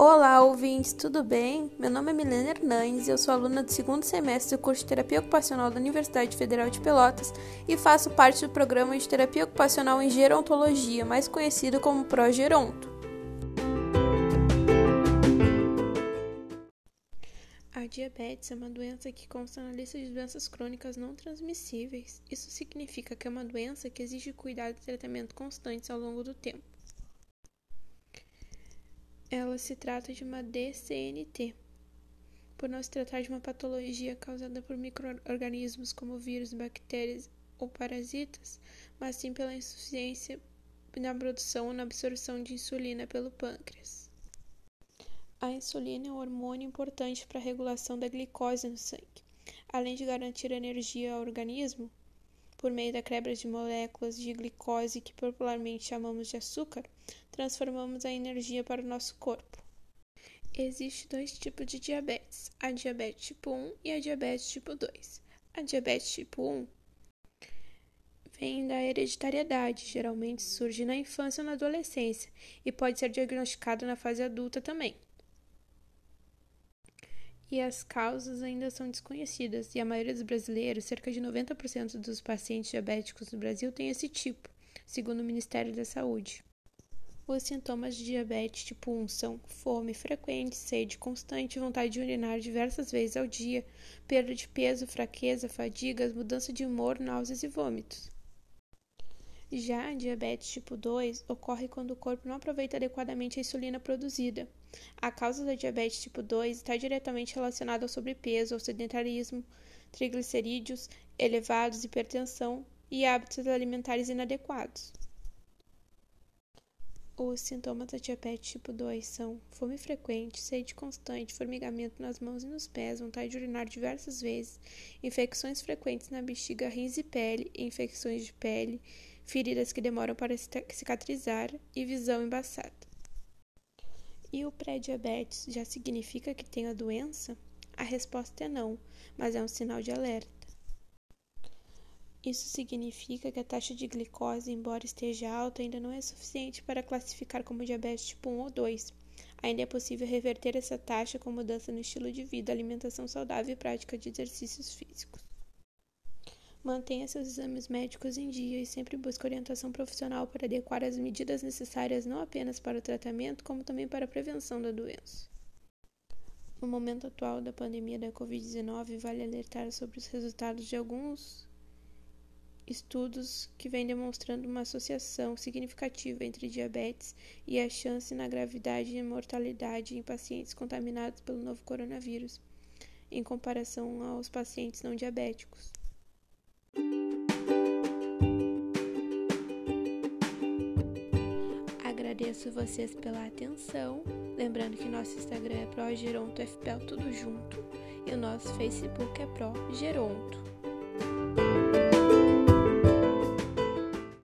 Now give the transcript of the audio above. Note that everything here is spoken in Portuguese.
Olá, ouvintes, tudo bem? Meu nome é Milena Hernandes e eu sou aluna do segundo semestre do curso de Terapia Ocupacional da Universidade Federal de Pelotas e faço parte do programa de Terapia Ocupacional em Gerontologia, mais conhecido como Progeronto. A diabetes é uma doença que consta na lista de doenças crônicas não transmissíveis. Isso significa que é uma doença que exige cuidado e tratamento constantes ao longo do tempo. Ela se trata de uma DCNT, por não se tratar de uma patologia causada por microorganismos como vírus, bactérias ou parasitas, mas sim pela insuficiência na produção ou na absorção de insulina pelo pâncreas. A insulina é um hormônio importante para a regulação da glicose no sangue. Além de garantir energia ao organismo, por meio da quebra de moléculas de glicose que popularmente chamamos de açúcar, transformamos a energia para o nosso corpo. Existem dois tipos de diabetes: a diabetes tipo 1 e a diabetes tipo 2. A diabetes tipo 1 vem da hereditariedade, geralmente surge na infância ou na adolescência e pode ser diagnosticada na fase adulta também e as causas ainda são desconhecidas, e a maioria dos brasileiros, cerca de 90% dos pacientes diabéticos no Brasil, tem esse tipo, segundo o Ministério da Saúde. Os sintomas de diabetes tipo 1 são fome frequente, sede constante, vontade de urinar diversas vezes ao dia, perda de peso, fraqueza, fadigas, mudança de humor, náuseas e vômitos. Já a diabetes tipo 2 ocorre quando o corpo não aproveita adequadamente a insulina produzida. A causa da diabetes tipo 2 está diretamente relacionada ao sobrepeso, ao sedentarismo, triglicerídeos elevados, hipertensão e hábitos alimentares inadequados. Os sintomas da diabetes tipo 2 são fome frequente, sede constante, formigamento nas mãos e nos pés, vontade de urinar diversas vezes, infecções frequentes na bexiga, rins e pele, infecções de pele, feridas que demoram para cicatrizar e visão embaçada. E o pré-diabetes já significa que tem a doença? A resposta é não, mas é um sinal de alerta. Isso significa que a taxa de glicose, embora esteja alta, ainda não é suficiente para classificar como diabetes tipo 1 ou 2. Ainda é possível reverter essa taxa com mudança no estilo de vida, alimentação saudável e prática de exercícios físicos. Mantenha seus exames médicos em dia e sempre busque orientação profissional para adequar as medidas necessárias não apenas para o tratamento, como também para a prevenção da doença. No momento atual da pandemia da Covid-19, vale alertar sobre os resultados de alguns estudos que vêm demonstrando uma associação significativa entre diabetes e a chance na gravidade e mortalidade em pacientes contaminados pelo novo coronavírus, em comparação aos pacientes não diabéticos. Agradeço vocês pela atenção. Lembrando que nosso Instagram é ProGerontoFPL tudo junto e o nosso Facebook é ProGeronto.